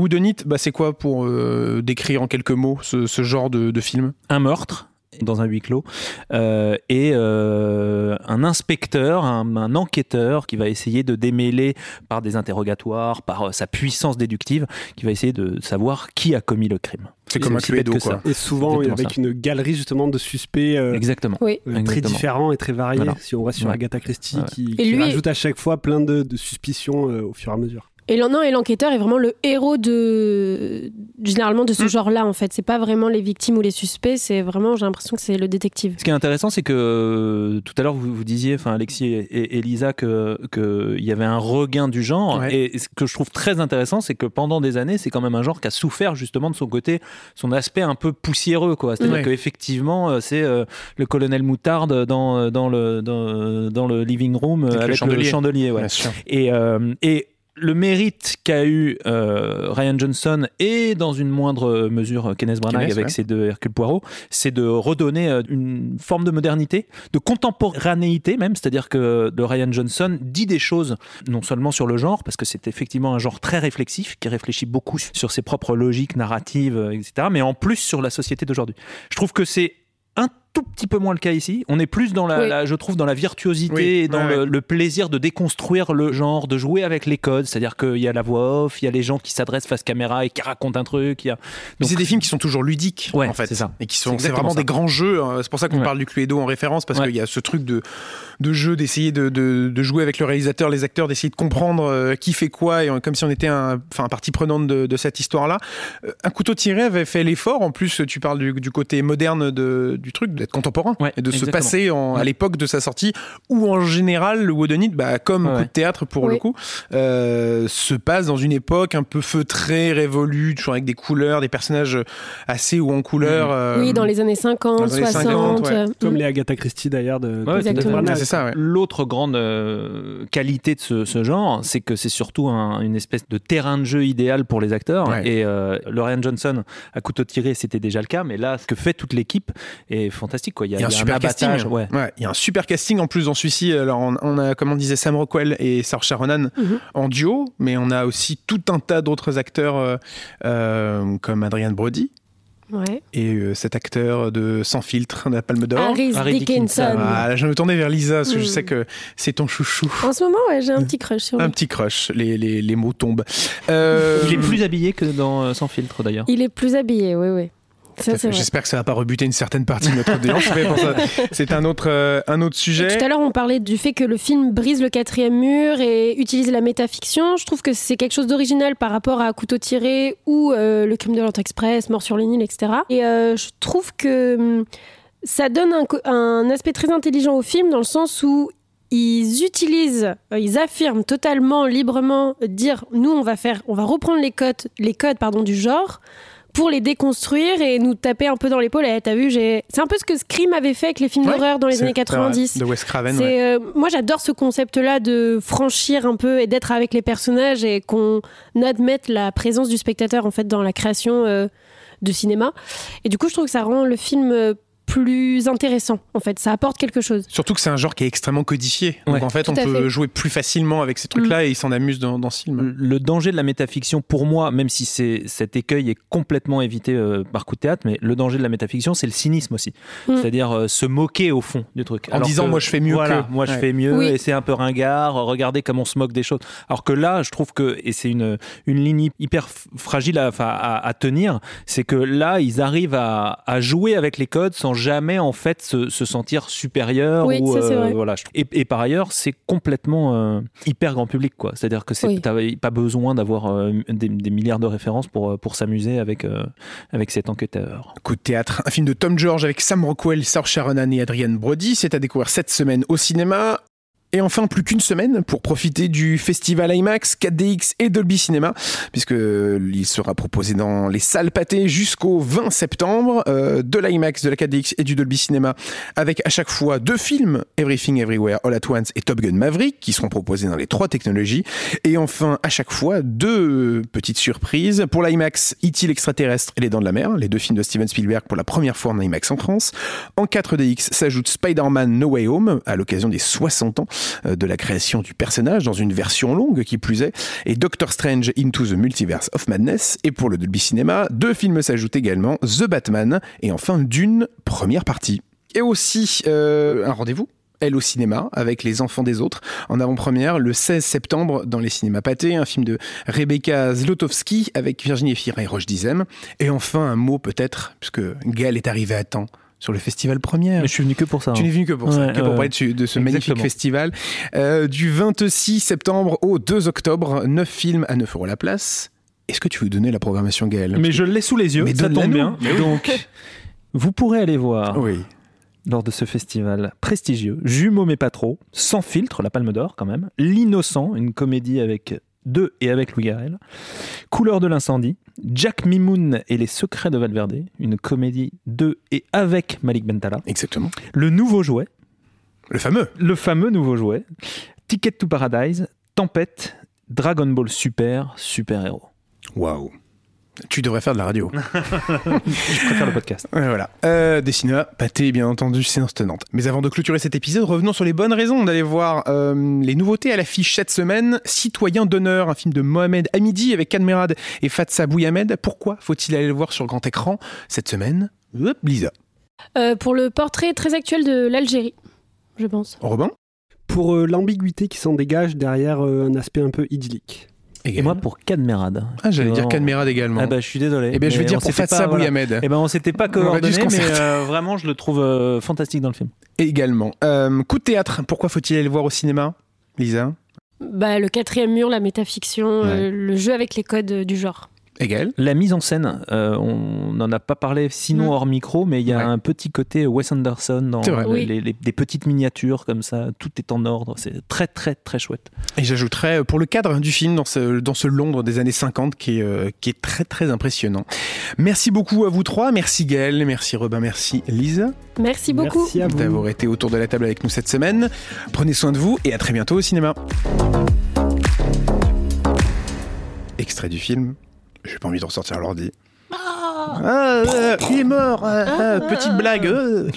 bah, c'est quoi pour euh, décrire en quelques mots ce, ce genre de, de film? Un meurtre dans un huis clos euh, et euh, un inspecteur, un, un enquêteur qui va essayer de démêler par des interrogatoires, par euh, sa puissance déductive, qui va essayer de savoir qui a commis le crime. C'est comme un Cluedo, que ça. quoi. Et souvent Exactement avec ça. une galerie justement de suspects euh, Exactement. Oui. euh, très Exactement. différents et très variés. Voilà. Si on voit sur Ouais. Agatha Christie Ouais. qui, qui lui- rajoute à chaque fois plein de, de suspicions euh, au fur et à mesure. Et l'en- non, et l'enquêteur est vraiment le héros de généralement de ce genre-là en fait. C'est pas vraiment les victimes ou les suspects, c'est vraiment j'ai l'impression que c'est le détective. Ce qui est intéressant, c'est que euh, tout à l'heure vous, vous disiez, enfin Alexis et, et- et Lisa, que qu'il y avait un regain du genre. Ouais. Et ce que je trouve très intéressant, c'est que pendant des années, c'est quand même un genre qui a souffert justement de son côté, son aspect un peu poussiéreux, quoi. C'est-à-dire Ouais. qu'effectivement, euh, c'est euh, le colonel Moutarde dans dans le dans, dans le living room Avec le avec, le chandelier. chandelier, ouais. Et, euh, et le mérite qu'a eu euh, Ryan Johnson et dans une moindre mesure Kenneth Branagh Kenneth, avec ouais. ses deux Hercule Poirot, c'est de redonner euh, une forme de modernité, de contemporanéité même, c'est-à-dire que Ryan Johnson dit des choses non seulement sur le genre, parce que c'est effectivement un genre très réflexif, qui réfléchit beaucoup sur ses propres logiques narratives, euh, etc., mais en plus sur la société d'aujourd'hui. Je trouve que c'est tout petit peu moins le cas ici. On est plus dans la, Oui. la- je trouve, dans la virtuosité Oui, et dans ouais, le, ouais. le plaisir de déconstruire le genre, de jouer avec les codes. C'est-à-dire qu'il y a la voix off, il y a les gens qui s'adressent face caméra et qui racontent un truc. Il y a... Mais Donc, c'est des films qui sont toujours ludiques, Ouais, en fait. c'est ça. Et qui sont, c'est exactement vraiment ça. des grands jeux. hein. C'est pour ça qu'on Ouais. parle du Cluedo en référence, parce Ouais. qu'il y a ce truc de, de jeu, d'essayer de, de, de jouer avec le réalisateur, les acteurs, d'essayer de comprendre euh, qui fait quoi, et comme si on était un, enfin, partie prenante de, de cette histoire-là. Euh, Un couteau tiré avait fait l'effort. En plus, tu parles du, du côté moderne de, du truc, d'être contemporain, Ouais, et de se passer en, à l'époque de sa sortie, où en général, le Whodunit, bah, comme Ouais, coup ouais. de théâtre pour Oui. le coup, euh, se passe dans une époque un peu feutrée, révolue, toujours avec des couleurs, des personnages assez hauts en couleurs. euh, oui, dans les années 50, dans les années 60. 50, ouais. euh, Comme mm. les Agatha Christie d'ailleurs de, de. L'autre grande euh, qualité de ce, ce genre, c'est que c'est surtout un- une espèce de terrain de jeu idéal pour les acteurs. Ouais. Et euh, Ryan Johnson à couteau tiré, c'était déjà le cas, mais là, ce que fait toute l'équipe est fantastique. Quoi. Il y a, Il y a un il y a super casting. ouais. Ouais, il y a un super casting en plus dans celui-ci. Alors, on, on a, comme on disait, Sam Rockwell et Saoirse Ronan Mhm. en duo, mais on a aussi tout un tas d'autres acteurs euh, euh, comme Adrian Brody Ouais. et euh, cet acteur de Sans filtre, de la Palme d'Or. Harris Harry Dickinson. Dickinson. Voilà, je me tourner vers Lisa parce que je Mhm. sais que c'est ton chouchou. En ce moment, ouais, j'ai un petit crush sur lui. Un petit crush, les, les, les mots tombent. Euh, Il est plus habillé que dans euh, Sans filtre d'ailleurs. Il est plus habillé, oui, oui. J'espère que ça va pas rebuter une certaine partie de notre audience. C'est un autre, euh, un autre sujet. Tout à l'heure, on parlait du fait que le film brise le quatrième mur et utilise la métafiction. Je trouve que c'est quelque chose d'original par rapport à Couteau tiré ou euh, Le crime de l'Orient Express, Mort sur le Nil, etc. Et euh, je trouve que hum, ça donne un, un aspect très intelligent au film dans le sens où ils utilisent, ils affirment totalement, librement, dire nous on va faire, on va reprendre les codes, les codes pardon du genre pour les déconstruire et nous taper un peu dans l'épaule. Eh, T'as vu, j'ai, c'est un peu ce que Scream avait fait avec les films Ouais, d'horreur dans les années c'est vrai, 90. De Wes Craven. C'est, ouais. euh, moi, j'adore ce concept-là de franchir un peu et d'être avec les personnages et qu'on admette la présence du spectateur en fait dans la création euh, de cinéma. Et du coup, je trouve que ça rend le film euh, plus intéressant. En fait, ça apporte quelque chose. Surtout que c'est un genre qui est extrêmement codifié. Donc Ouais. en fait, Tout on peut fait. jouer plus facilement avec ces trucs-là et ils s'en amusent dans, dans ce film. Le danger de la métafiction, pour moi, même si c'est, cet écueil est complètement évité euh, par coup de théâtre, mais le danger de la métafiction, c'est le cynisme aussi. Mm. C'est-à-dire euh, se moquer au fond du truc. En disant, moi, je fais mieux voilà, que. Moi je Ouais. fais mieux Oui. et c'est un peu ringard. Regardez comme on se moque des choses. Alors que là, je trouve que, et c'est une, une ligne hyper fragile à, enfin, à, à tenir, c'est que là, ils arrivent à, à jouer avec les codes sans jamais en fait se, se sentir supérieur. Oui, ou, ça, vrai. voilà. et, et par ailleurs, c'est complètement euh, hyper grand public. quoi. C'est-à-dire que c'est, Oui. t'as pas besoin d'avoir euh, des, des milliards de références pour, euh, pour s'amuser avec, euh, avec cet enquêteur. Coup de théâtre, un film de Tom George avec Sam Rockwell, Saoirse Ronan et Adrian Brody. C'est à découvrir cette semaine au cinéma. Et enfin, plus qu'une semaine pour profiter du festival IMAX, 4DX et Dolby Cinema, puisque il sera proposé dans les salles pâtées jusqu'au 20 septembre, euh, de l'IMAX, de la 4DX et du Dolby Cinema, avec à chaque fois deux films, Everything Everywhere All At Once et Top Gun Maverick, qui seront proposés dans les trois technologies. Et enfin, à chaque fois, deux petites surprises. Pour l'IMAX, E.T. l'extraterrestre et Les Dents de la Mer, les deux films de Steven Spielberg pour la première fois en IMAX en France. En 4DX s'ajoute Spider-Man No Way Home, à l'occasion des 60 ans euh, de la création du personnage dans une version longue qui plus est, et Doctor Strange Into the Multiverse of Madness. Et pour le Dolby Cinema, deux films s'ajoutent également, The Batman et enfin Dune, première partie. Et aussi euh, un rendez-vous elle au cinéma avec Les Enfants des Autres en avant-première le 16 septembre dans les cinémas pâtés, un film de Rebecca Zlotowski avec Virginie Efira et Roche Dizem. Et enfin un mot peut-être, puisque Gaël est arrivé à temps sur le festival première. Mais je suis venu que pour ça. Tu hein. n'es venu que pour ça, Ouais, que pour parler de, de ce magnifique festival. Euh, du 26 septembre au 2 octobre, 9 films à 9 euros la place. Est-ce que tu veux donner la programmation, Gaël Mais je l'ai sous les yeux, Mais ça tombe bien. Mais. Donc, vous pourrez aller voir Oui. lors de ce festival prestigieux Jumeaux mais pas trop, Sans filtre, la Palme d'Or quand même, L'Innocent, une comédie avec de et avec Louis Garrel, Couleur de l'incendie, Jack Mimoun et les secrets de Valverde, une comédie de et avec Malik Bentala, Exactement. Le Nouveau Jouet, Le fameux. le fameux Nouveau Jouet, Ticket to Paradise, Tempête, Dragon Ball Super, Super Héros. Waouh. Tu devrais faire de la radio. Je préfère le podcast. Ouais, voilà. Euh, des cinémas, pâté, bien entendu, séance tenante. Mais avant de clôturer cet épisode, revenons sur les bonnes raisons d'aller voir euh, les nouveautés à l'affiche cette semaine. Citoyen d'honneur, un film de Mohamed Hamidi avec Kadmerad et Fatsa Bouyamed. Pourquoi faut-il aller le voir sur grand écran cette semaine? Hop, Lisa. Euh, pour le portrait très actuel de l'Algérie, je pense. Robin? Pour euh, l'ambiguïté qui s'en dégage derrière euh, un aspect un peu idyllique. Et moi pour Cadmerade. Ah, j'allais dire. Cadmerade également. Ah bah je suis désolé. Eh ben, je vais dire on pour s'était Fatsa pas- voilà. Bouyamed. Eh ben on s'était pas coordonné, mais euh, vraiment je le trouve euh, fantastique dans le film. Également. Euh, coup de théâtre, pourquoi faut-il aller le voir au cinéma Lisa? Bah, le quatrième mur, la métafiction, euh, le jeu avec les codes du genre. Égal. La mise en scène, euh, on n'en a pas parlé sinon hors micro, mais il y a Ouais. un petit côté Wes Anderson dans les- Oui. les- les- des petites miniatures comme ça, tout est en ordre, c'est très très très chouette. Et j'ajouterais euh, pour le cadre du film dans ce, dans ce Londres des années 50 qui est, euh, qui est très très impressionnant. Merci beaucoup à vous trois. Merci Gaël, merci Robin, merci Lisa Merci beaucoup. D'avoir été autour de la table avec nous cette semaine. Prenez soin de vous et à très bientôt au cinéma. Extrait du film. J'ai pas envie de ressortir l'ordi. Ah, euh, il est mort. ah, ah, petite blague. euh.